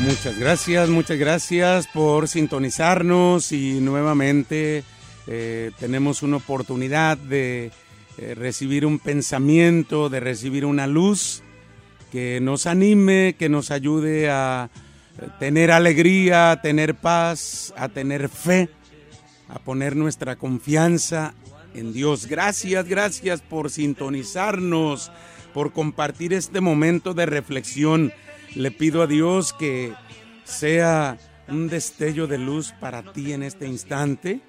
Muchas gracias, muchas gracias por sintonizarnos y nuevamente eh, tenemos una oportunidad de eh, recibir un pensamiento, de recibir una luz que nos anime, que nos ayude a eh, tener alegría, a tener paz, a tener fe, a poner nuestra confianza en Dios. Gracias, gracias por sintonizarnos, por compartir este momento de reflexión le pido a Dios que sea un destello de luz para ti en este instante,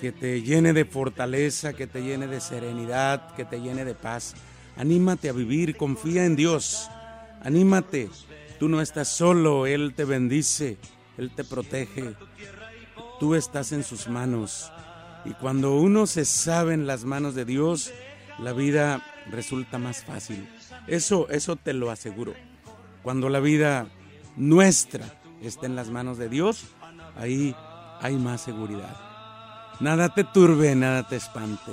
que te llene de fortaleza, que te llene de serenidad, que te llene de paz. Anímate a vivir, confía en Dios, anímate. Tú no estás solo, Él te bendice, Él te protege. Tú estás en sus manos. Y cuando uno se sabe en las manos de Dios, la vida resulta más fácil. Eso, eso te lo aseguro. Cuando la vida nuestra está en las manos de Dios, ahí hay más seguridad. Nada te turbe, nada te espante.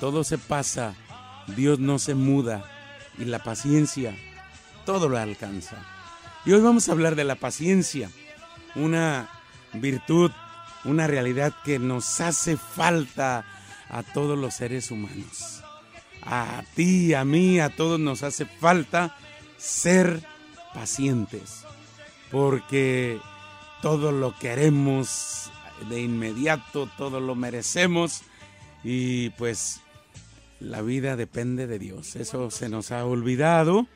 Todo se pasa, Dios no se muda y la paciencia todo lo alcanza. Y hoy vamos a hablar de la paciencia, una virtud, una realidad que nos hace falta a todos los seres humanos. A ti, a mí, a todos nos hace falta ser pacientes, porque todo lo queremos de inmediato, todo lo merecemos y pues la vida depende de Dios. Eso se nos ha olvidado.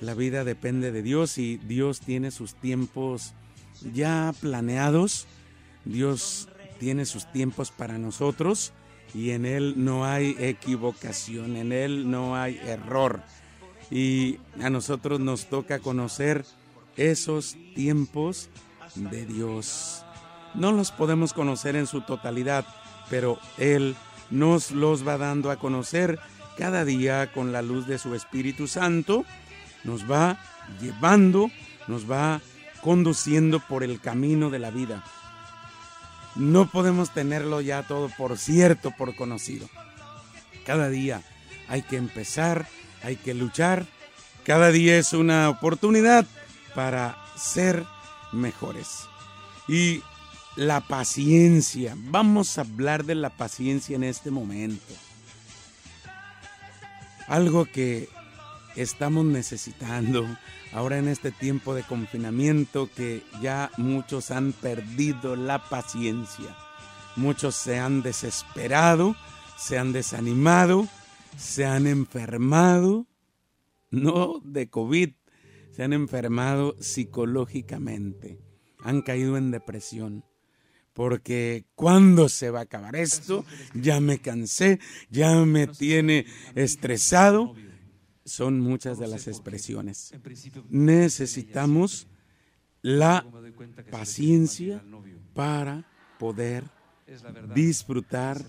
La vida depende de Dios y Dios tiene sus tiempos ya planeados. Dios tiene sus tiempos para nosotros y en Él no hay equivocación, en Él no hay error y a nosotros nos toca conocer esos tiempos de Dios. No los podemos conocer en su totalidad, pero Él nos los va dando a conocer cada día con la luz de su Espíritu Santo. Nos va llevando, nos va conduciendo por el camino de la vida. No podemos tenerlo ya todo por cierto, por conocido. Cada día hay que empezar hay que luchar. Cada día es una oportunidad para ser mejores. Y la paciencia. Vamos a hablar de la paciencia en este momento. Algo que estamos necesitando ahora en este tiempo de confinamiento que ya muchos han perdido la paciencia. Muchos se han desesperado, se han desanimado se han enfermado, no de COVID, se han enfermado psicológicamente, han caído en depresión. Porque ¿cuándo se va a acabar esto? Ya me cansé, ya me tiene estresado. Son muchas de las expresiones. Necesitamos la paciencia para poder disfrutar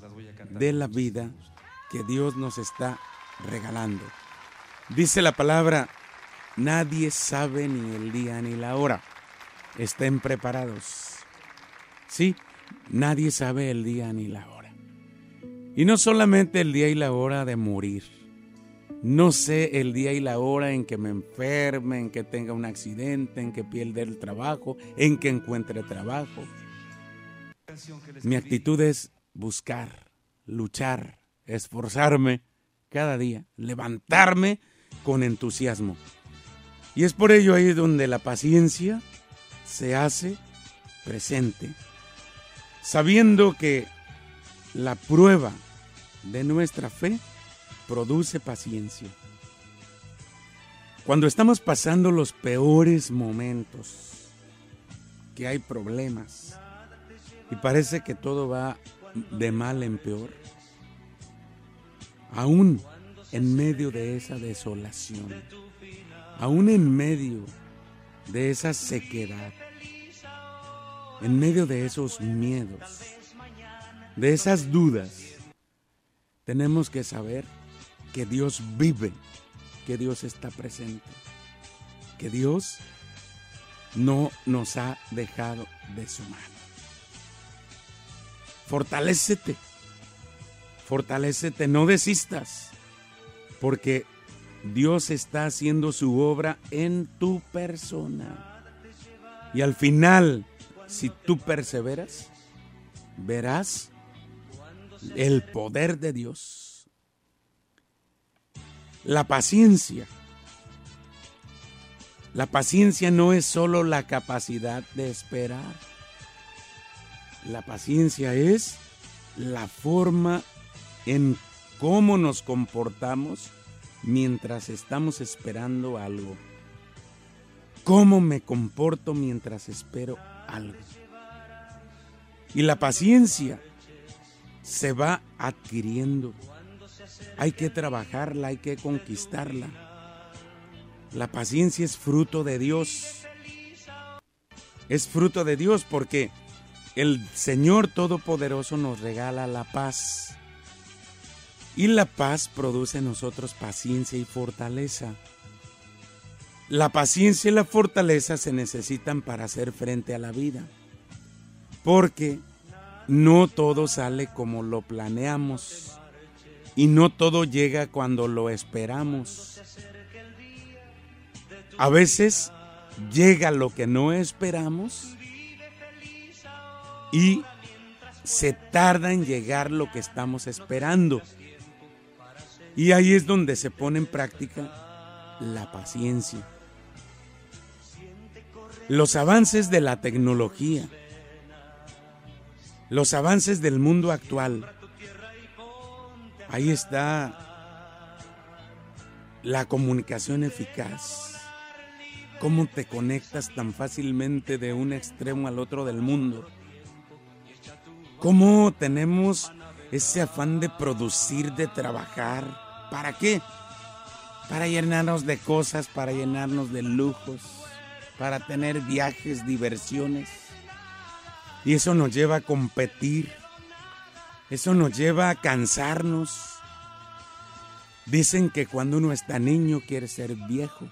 de la vida que Dios nos está regalando. Dice la palabra, nadie sabe ni el día ni la hora. Estén preparados. Sí, nadie sabe el día ni la hora. Y no solamente el día y la hora de morir. No sé el día y la hora en que me enferme, en que tenga un accidente, en que pierda el trabajo, en que encuentre trabajo. Mi actitud es buscar, luchar, esforzarme cada día, levantarme con entusiasmo. Y es por ello ahí donde la paciencia se hace presente, sabiendo que la prueba de nuestra fe produce paciencia. Cuando estamos pasando los peores momentos, que hay problemas y parece que todo va de mal en peor, aún en medio de esa desolación, aún en medio de esa sequedad, en medio de esos miedos, de esas dudas, tenemos que saber que Dios vive, que Dios está presente, que Dios no nos ha dejado de su mano. Fortalécete Fortalécete, no desistas, porque Dios está haciendo su obra en tu persona. Y al final, si tú perseveras, verás el poder de Dios. La paciencia. La paciencia no es solo la capacidad de esperar. La paciencia es la forma en cómo nos comportamos mientras estamos esperando algo. ¿Cómo me comporto mientras espero algo? Y la paciencia se va adquiriendo. Hay que trabajarla, hay que conquistarla. La paciencia es fruto de Dios. Es fruto de Dios porque el Señor Todopoderoso nos regala la paz. Y la paz produce en nosotros paciencia y fortaleza. La paciencia y la fortaleza se necesitan para hacer frente a la vida. Porque no todo sale como lo planeamos. Y no todo llega cuando lo esperamos. A veces llega lo que no esperamos y se tarda en llegar lo que estamos esperando. Y ahí es donde se pone en práctica la paciencia. Los avances de la tecnología, los avances del mundo actual, ahí está la comunicación eficaz. Cómo te conectas tan fácilmente de un extremo al otro del mundo. Cómo tenemos ese afán de producir, de trabajar, ¿Para qué? Para llenarnos de cosas, para llenarnos de lujos, para tener viajes, diversiones. Y eso nos lleva a competir. Eso nos lleva a cansarnos. Dicen que cuando uno está niño quiere ser viejo.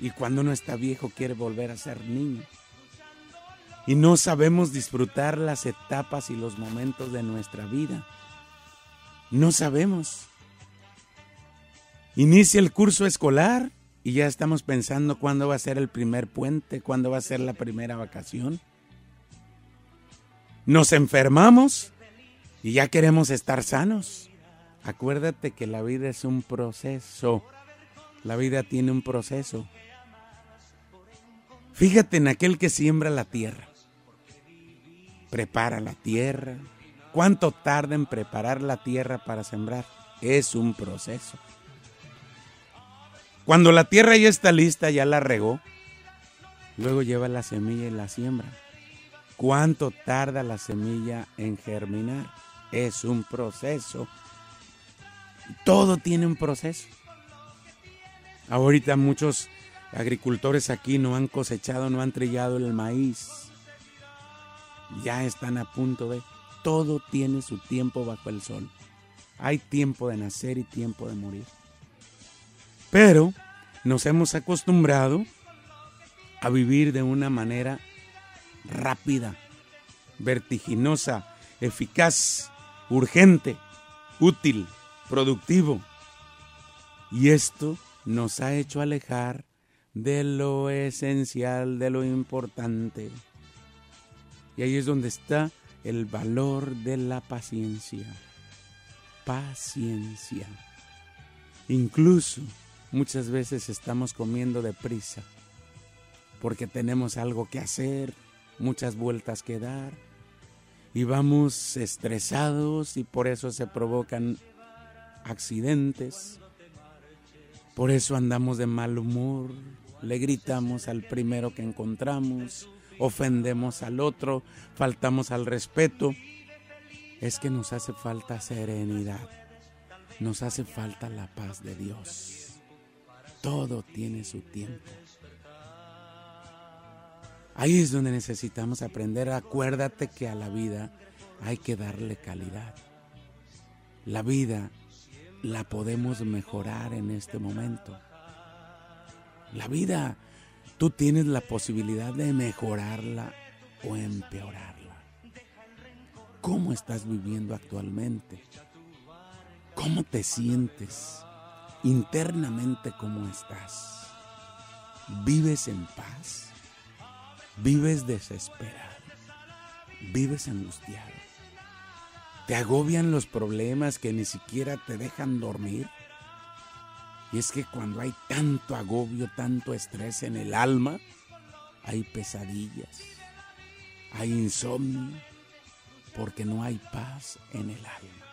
Y cuando uno está viejo quiere volver a ser niño. Y no sabemos disfrutar las etapas y los momentos de nuestra vida. No sabemos. Inicia el curso escolar y ya estamos pensando cuándo va a ser el primer puente, cuándo va a ser la primera vacación. Nos enfermamos y ya queremos estar sanos. Acuérdate que la vida es un proceso. La vida tiene un proceso. Fíjate en aquel que siembra la tierra. Prepara la tierra. ¿Cuánto tarda en preparar la tierra para sembrar? Es un proceso. Cuando la tierra ya está lista, ya la regó, luego lleva la semilla y la siembra. ¿Cuánto tarda la semilla en germinar? Es un proceso. Todo tiene un proceso. Ahorita muchos agricultores aquí no han cosechado, no han trillado el maíz. Ya están a punto de... Todo tiene su tiempo bajo el sol. Hay tiempo de nacer y tiempo de morir. Pero nos hemos acostumbrado a vivir de una manera rápida, vertiginosa, eficaz, urgente, útil, productivo. Y esto nos ha hecho alejar de lo esencial, de lo importante. Y ahí es donde está el valor de la paciencia. Paciencia. Incluso Muchas veces estamos comiendo deprisa porque tenemos algo que hacer, muchas vueltas que dar y vamos estresados y por eso se provocan accidentes. Por eso andamos de mal humor, le gritamos al primero que encontramos, ofendemos al otro, faltamos al respeto. Es que nos hace falta serenidad, nos hace falta la paz de Dios. Todo tiene su tiempo. Ahí es donde necesitamos aprender. Acuérdate que a la vida hay que darle calidad. La vida la podemos mejorar en este momento. La vida, tú tienes la posibilidad de mejorarla o empeorarla. ¿Cómo estás viviendo actualmente? ¿Cómo te sientes? Internamente cómo estás. ¿Vives en paz? vives desesperado, vives angustiado, te agobian los problemas que ni siquiera te dejan dormir. Y es que cuando hay tanto agobio, tanto estrés en el alma, hay pesadillas, hay insomnio, porque no hay paz en el alma.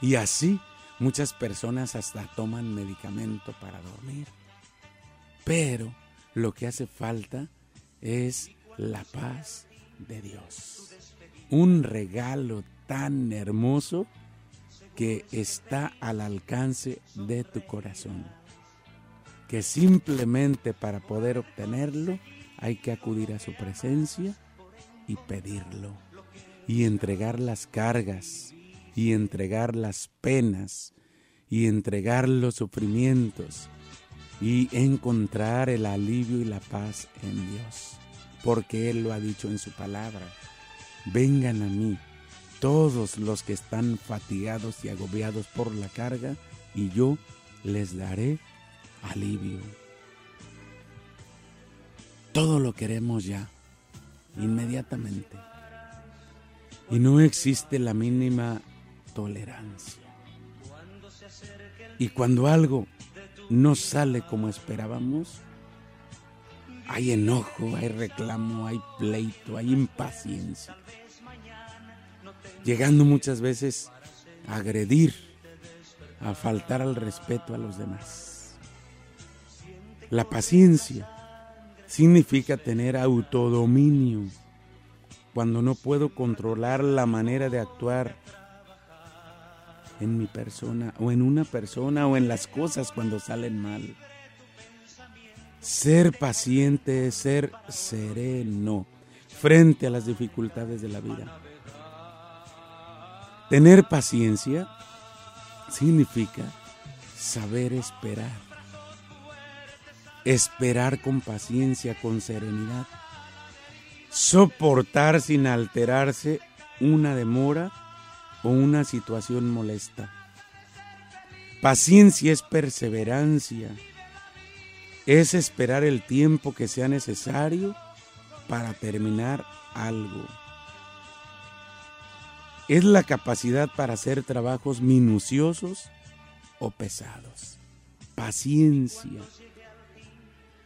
Y así muchas personas hasta toman medicamento para dormir. Pero lo que hace falta es la paz de Dios. Un regalo tan hermoso que está al alcance de tu corazón. Que simplemente para poder obtenerlo hay que acudir a su presencia y pedirlo. Y entregar las cargas, y entregar las penas, y entregar los sufrimientos, y encontrar el alivio y la paz en Dios. Porque Él lo ha dicho en su palabra. Vengan a mí todos los que están fatigados y agobiados por la carga, y yo les daré alivio. Todo lo queremos ya, inmediatamente. Y no existe la mínima tolerancia. Y cuando algo no sale como esperábamos, hay enojo, hay reclamo, hay pleito, hay impaciencia. Llegando muchas veces a agredir, a faltar al respeto a los demás. La paciencia significa tener autodominio cuando no puedo controlar la manera de actuar en mi persona o en una persona o en las cosas cuando salen mal. Ser paciente es ser sereno frente a las dificultades de la vida. Tener paciencia significa saber esperar. Esperar con paciencia, con serenidad. Soportar sin alterarse una demora o una situación molesta. Paciencia es perseverancia, es esperar el tiempo que sea necesario para terminar algo. Es la capacidad para hacer trabajos minuciosos o pesados. Paciencia.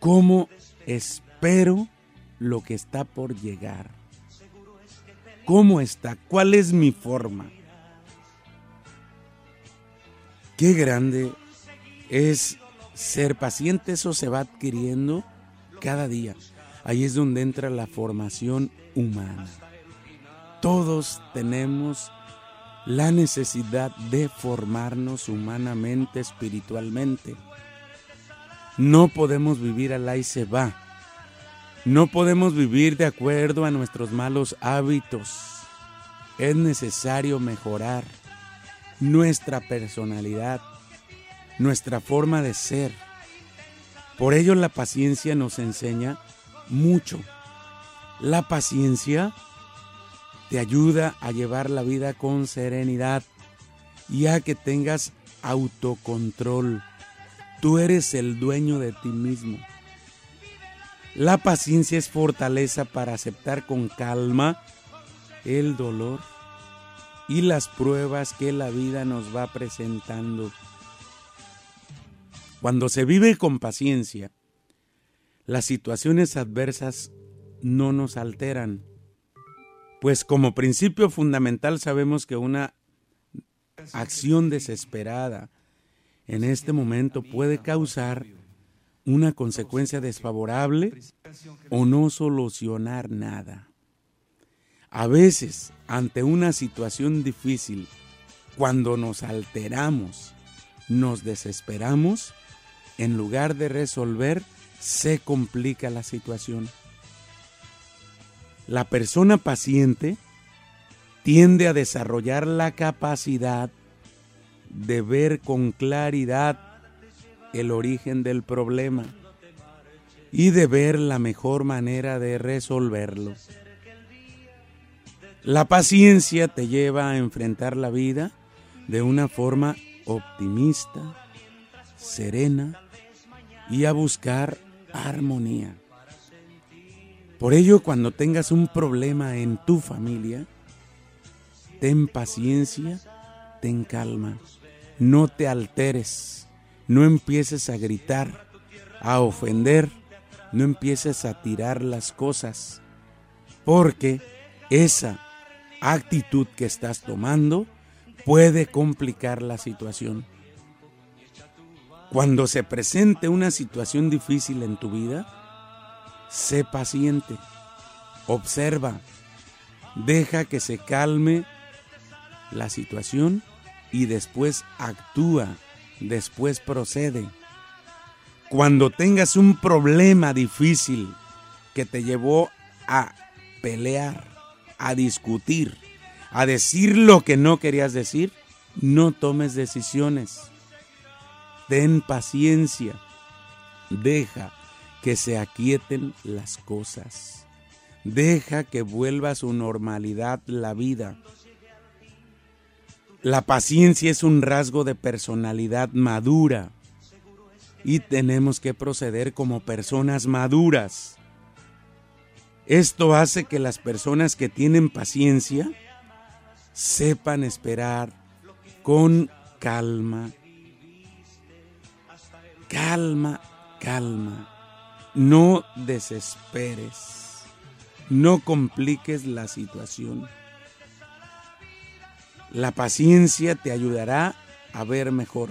¿Cómo espero lo que está por llegar? ¿Cómo está? ¿Cuál es mi forma? Qué grande es ser paciente, eso se va adquiriendo cada día. Ahí es donde entra la formación humana. Todos tenemos la necesidad de formarnos humanamente, espiritualmente. No podemos vivir al y se va. No podemos vivir de acuerdo a nuestros malos hábitos. Es necesario mejorar nuestra personalidad, nuestra forma de ser. Por ello la paciencia nos enseña mucho. La paciencia te ayuda a llevar la vida con serenidad y a que tengas autocontrol. Tú eres el dueño de ti mismo. La paciencia es fortaleza para aceptar con calma el dolor y las pruebas que la vida nos va presentando. Cuando se vive con paciencia, las situaciones adversas no nos alteran, pues como principio fundamental sabemos que una acción desesperada en este momento puede causar una consecuencia desfavorable o no solucionar nada. A veces, ante una situación difícil, cuando nos alteramos, nos desesperamos, en lugar de resolver, se complica la situación. La persona paciente tiende a desarrollar la capacidad de ver con claridad el origen del problema y de ver la mejor manera de resolverlo. La paciencia te lleva a enfrentar la vida de una forma optimista, serena y a buscar armonía. Por ello, cuando tengas un problema en tu familia, ten paciencia, ten calma, no te alteres, no empieces a gritar, a ofender, no empieces a tirar las cosas, porque esa actitud que estás tomando puede complicar la situación. Cuando se presente una situación difícil en tu vida, sé paciente, observa, deja que se calme la situación y después actúa, después procede. Cuando tengas un problema difícil que te llevó a pelear, a discutir, a decir lo que no querías decir, no tomes decisiones. Ten paciencia. Deja que se aquieten las cosas. Deja que vuelva a su normalidad la vida. La paciencia es un rasgo de personalidad madura y tenemos que proceder como personas maduras. Esto hace que las personas que tienen paciencia sepan esperar con calma. Calma, calma. No desesperes. No compliques la situación. La paciencia te ayudará a ver mejor.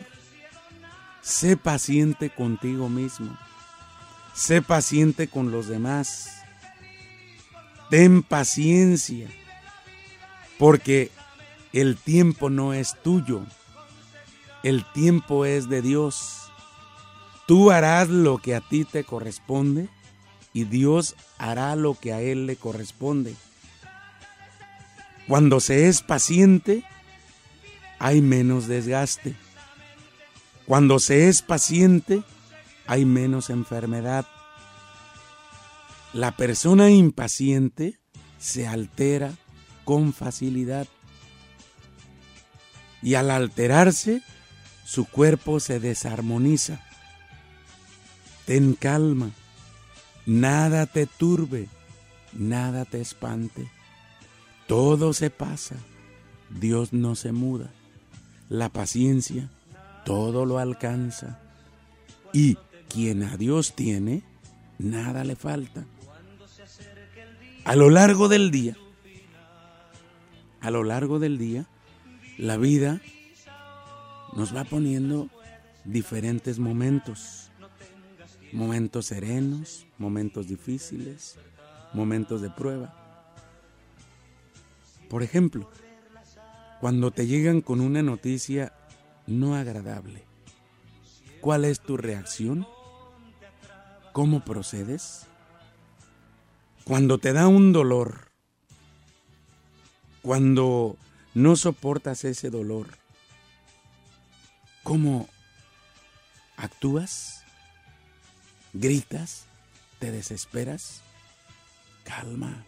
Sé paciente contigo mismo. Sé paciente con los demás. Ten paciencia porque el tiempo no es tuyo, el tiempo es de Dios. Tú harás lo que a ti te corresponde y Dios hará lo que a Él le corresponde. Cuando se es paciente, hay menos desgaste. Cuando se es paciente, hay menos enfermedad. La persona impaciente se altera con facilidad. Y al alterarse, su cuerpo se desarmoniza. Ten calma, nada te turbe, nada te espante. Todo se pasa, Dios no se muda. La paciencia todo lo alcanza. Y quien a Dios tiene, nada le falta. A lo largo del día, a lo largo del día, la vida nos va poniendo diferentes momentos. Momentos serenos, momentos difíciles, momentos de prueba. Por ejemplo, cuando te llegan con una noticia no agradable, ¿cuál es tu reacción? ¿Cómo procedes? Cuando te da un dolor, cuando no soportas ese dolor, ¿cómo actúas? ¿Gritas? ¿Te desesperas? Calma.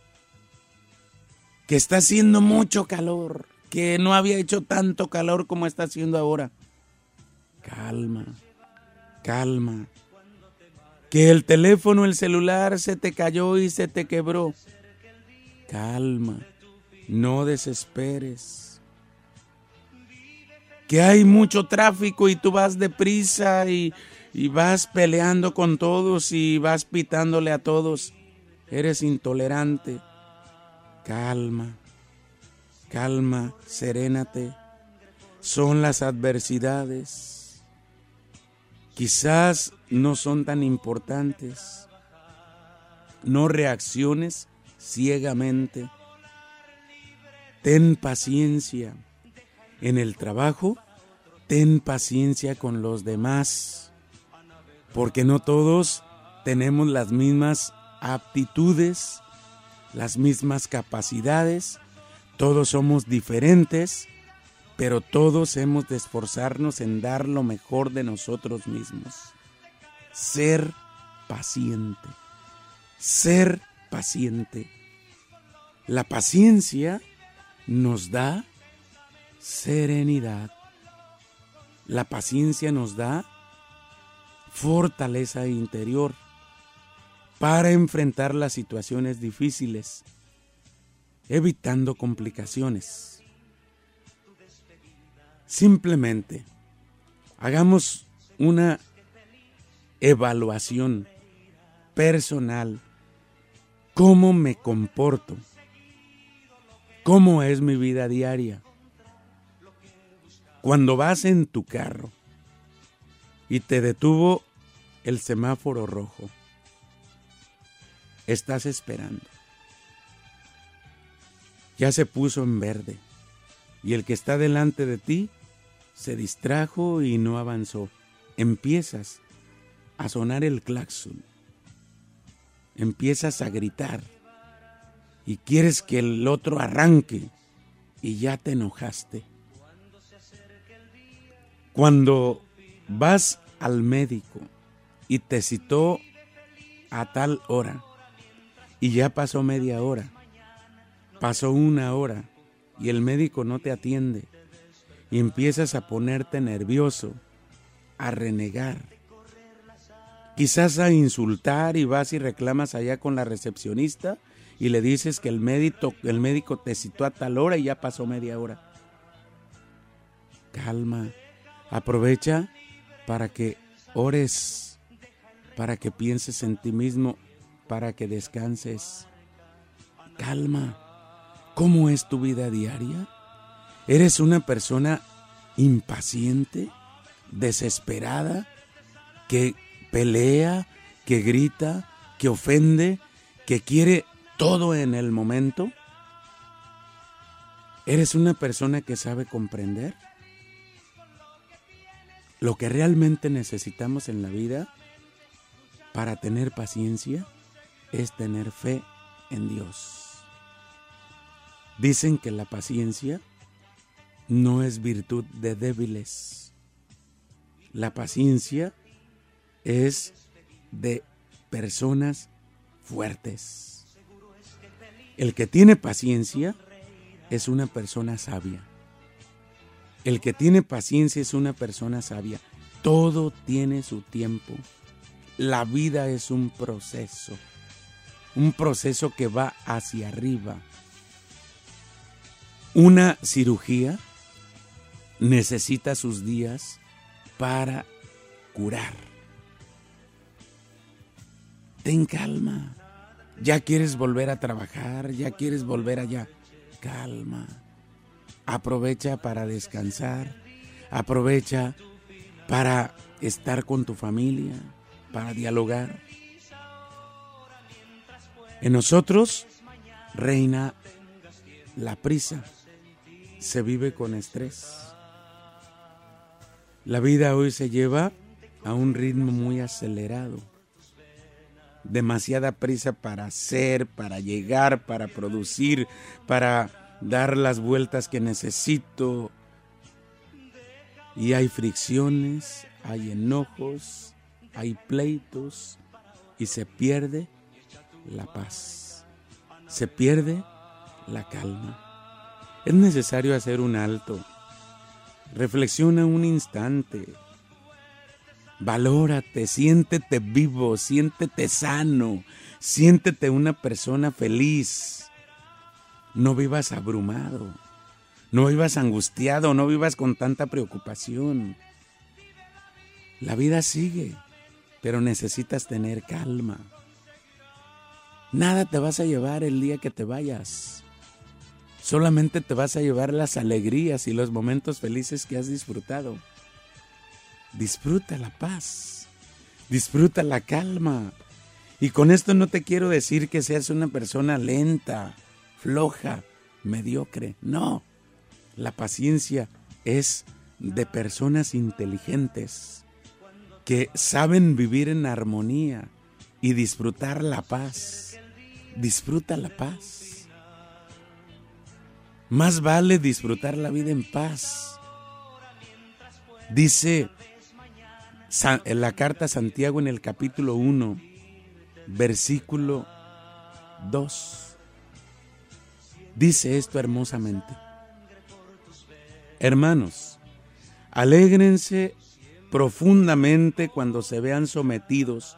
Que está haciendo mucho calor, que no había hecho tanto calor como está haciendo ahora. Calma, calma. Que el teléfono, el celular se te cayó y se te quebró. Calma no desesperes. Que hay mucho tráfico y tú vas deprisa y, y vas peleando con todos y vas pitándole a todos. Eres intolerante. Calma, calma, serénate. Son las adversidades. Quizás no son tan importantes. No reacciones ciegamente ten paciencia. En el trabajo, ten paciencia con los demás, porque no todos tenemos las mismas aptitudes, las mismas capacidades, todos somos diferentes, pero todos hemos de esforzarnos en dar lo mejor de nosotros mismos. Ser paciente, ser paciente. La paciencia nos da serenidad. La paciencia nos da fortaleza interior. para enfrentar las situaciones difíciles, evitando complicaciones. Simplemente hagamos una evaluación personal. ¿Cómo me comporto? ¿Cómo es mi vida diaria? Cuando vas en tu carro y te detuvo el semáforo rojo, estás esperando. Ya se puso en verde y el que está delante de ti se distrajo y no avanzó. Empiezas a sonar el claxon. Empiezas a gritar y quieres que el otro arranque y ya te enojaste. Cuando vas al médico y te citó a tal hora y ya pasó media hora, pasó una hora y el médico no te atiende y empiezas a ponerte nervioso, a renegar, quizás a insultar y vas y reclamas allá con la recepcionista y le dices que el médico, el médico te citó a tal hora y ya pasó media hora. Calma, aprovecha para que ores, para que pienses en ti mismo, para que descanses. Calma, ¿cómo es tu vida diaria? ¿Eres una persona impaciente, desesperada, que pelea, que grita, que ofende, que quiere todo en el momento? ¿Eres una persona que sabe comprender? Lo que realmente necesitamos en la vida para tener paciencia es tener fe en Dios. Dicen que la paciencia no es virtud de débiles. La paciencia es de personas fuertes. El que tiene paciencia es una persona sabia. El que tiene paciencia es una persona sabia. Todo tiene su tiempo. La vida es un proceso. Un proceso que va hacia arriba. Una cirugía necesita sus días para curar. Ten calma. Ya quieres volver a trabajar, ya quieres volver allá. Calma. Aprovecha para descansar. Aprovecha para estar con tu familia, para dialogar. En nosotros reina la prisa. Se vive con estrés. La vida hoy se lleva a un ritmo muy acelerado. Demasiada prisa para hacer, para llegar, para producir, para dar las vueltas que necesito. Y hay fricciones, hay enojos, hay pleitos y se pierde la paz. Se pierde la calma. Es necesario hacer un alto Reflexiona un instante. Valórate, siéntete vivo, siéntete sano, siéntete una persona feliz. No vivas abrumado, no vivas angustiado, no vivas con tanta preocupación. La vida sigue, pero necesitas tener calma. Nada te vas a llevar el día que te vayas. Solamente te vas a llevar las alegrías y los momentos felices que has disfrutado. Disfruta la paz, disfruta la calma. Y con esto no te quiero decir que seas una persona lenta, floja, mediocre. No, la paciencia es de personas inteligentes que saben vivir en armonía y disfrutar la paz. Disfruta la paz. Más vale disfrutar la vida en paz. Dice en la carta a Santiago en el capítulo 1, versículo 2. Dice esto hermosamente. Hermanos, alégrense profundamente cuando se vean sometidos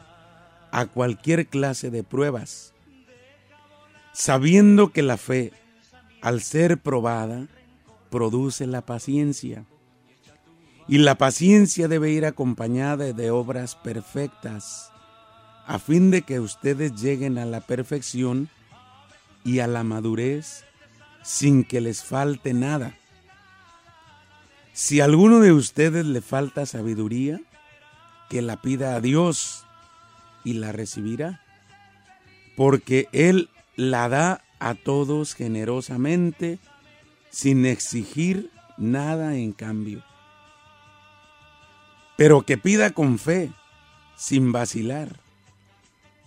a cualquier clase de pruebas, sabiendo que la fe, al ser probada, produce la paciencia. Y la paciencia debe ir acompañada de obras perfectas, a fin de que ustedes lleguen a la perfección y a la madurez sin que les falte nada. Si a alguno de ustedes le falta sabiduría, que la pida a Dios y la recibirá, porque Él la da a todos generosamente, sin exigir nada en cambio. Pero que pida con fe, sin vacilar,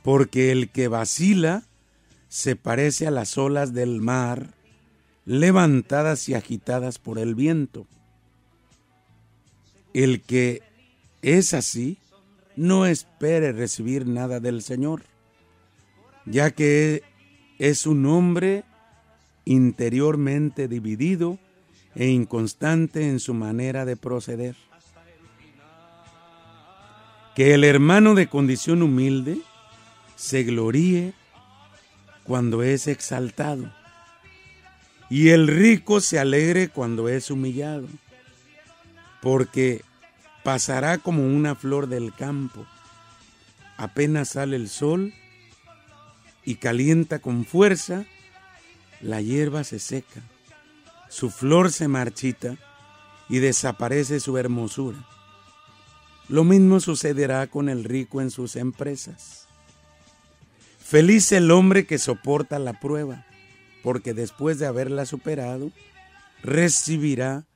porque el que vacila se parece a las olas del mar, levantadas y agitadas por el viento. El que es así, no espere recibir nada del Señor, ya que es un hombre interiormente dividido e inconstante en su manera de proceder. Que el hermano de condición humilde se gloríe cuando es exaltado y el rico se alegre cuando es humillado, porque pasará como una flor del campo. Apenas sale el sol y calienta con fuerza, la hierba se seca, su flor se marchita y desaparece su hermosura. Lo mismo sucederá con el rico en sus empresas. Feliz el hombre que soporta la prueba, porque después de haberla superado, recibirá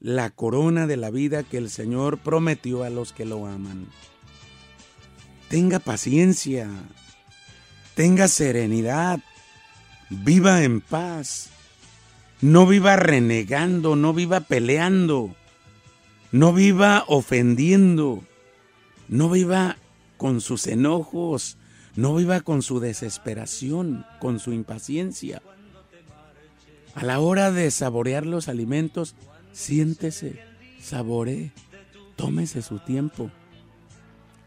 la corona de la vida que el Señor prometió a los que lo aman. Tenga paciencia, tenga serenidad, viva en paz, no viva renegando, no viva peleando, no viva ofendiendo, no viva con sus enojos, no viva con su desesperación, con su impaciencia. A la hora de saborear los alimentos, siéntese, saboree, tómese su tiempo.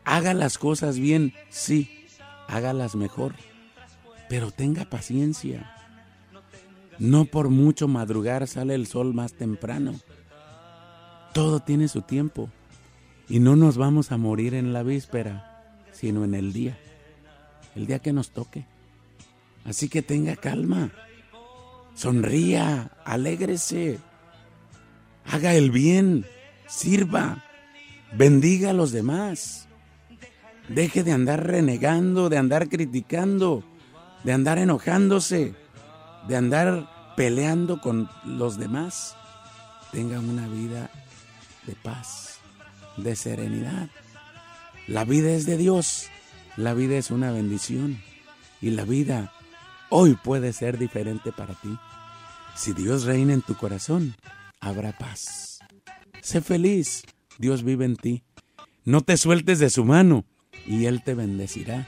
Haga las cosas bien, sí, hágalas mejor, pero tenga paciencia. No por mucho madrugar sale el sol más temprano. Todo tiene su tiempo y no nos vamos a morir en la víspera, sino en el día, el día que nos toque. Así que tenga calma, sonría, alégrese, haga el bien, sirva, bendiga a los demás. Deje de andar renegando, de andar criticando, de andar enojándose, de andar peleando con los demás. Tenga una vida de paz, de serenidad. La vida es de Dios, la vida es una bendición y la vida hoy puede ser diferente para ti. Si Dios reina en tu corazón, habrá paz. Sé feliz, Dios vive en ti. No te sueltes de su mano y Él te bendecirá,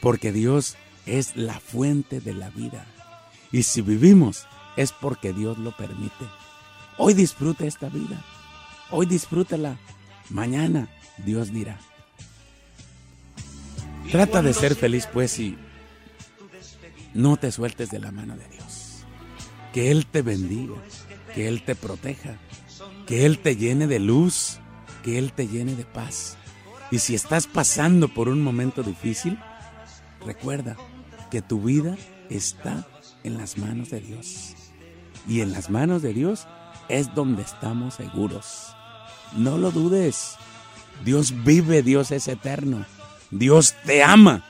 porque Dios es la fuente de la vida. Y si vivimos es porque Dios lo permite. Hoy disfruta esta vida. Hoy disfrútala. Mañana Dios dirá. Trata de ser feliz pues y no te sueltes de la mano de Dios. Que Él te bendiga, que Él te proteja, que Él te llene de luz, que Él te llene de paz. Y si estás pasando por un momento difícil, recuerda que tu vida está en las manos de Dios. Y en las manos de Dios es donde estamos seguros. No lo dudes. Dios vive, Dios es eterno. Dios te ama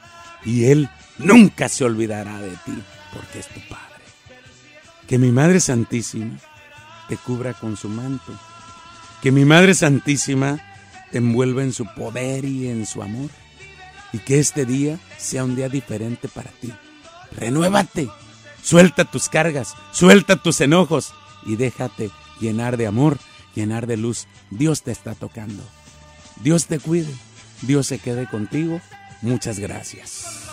y Él nunca se olvidará de ti porque es tu Padre. Que mi Madre Santísima te cubra con su manto. Que mi Madre Santísima te envuelva en su poder y en su amor. Y que este día sea un día diferente para ti. Renuévate. Suelta tus cargas, suelta tus enojos y déjate llenar de amor, llenar de luz. Dios te está tocando. Dios te cuide. Dios se quede contigo. Muchas gracias.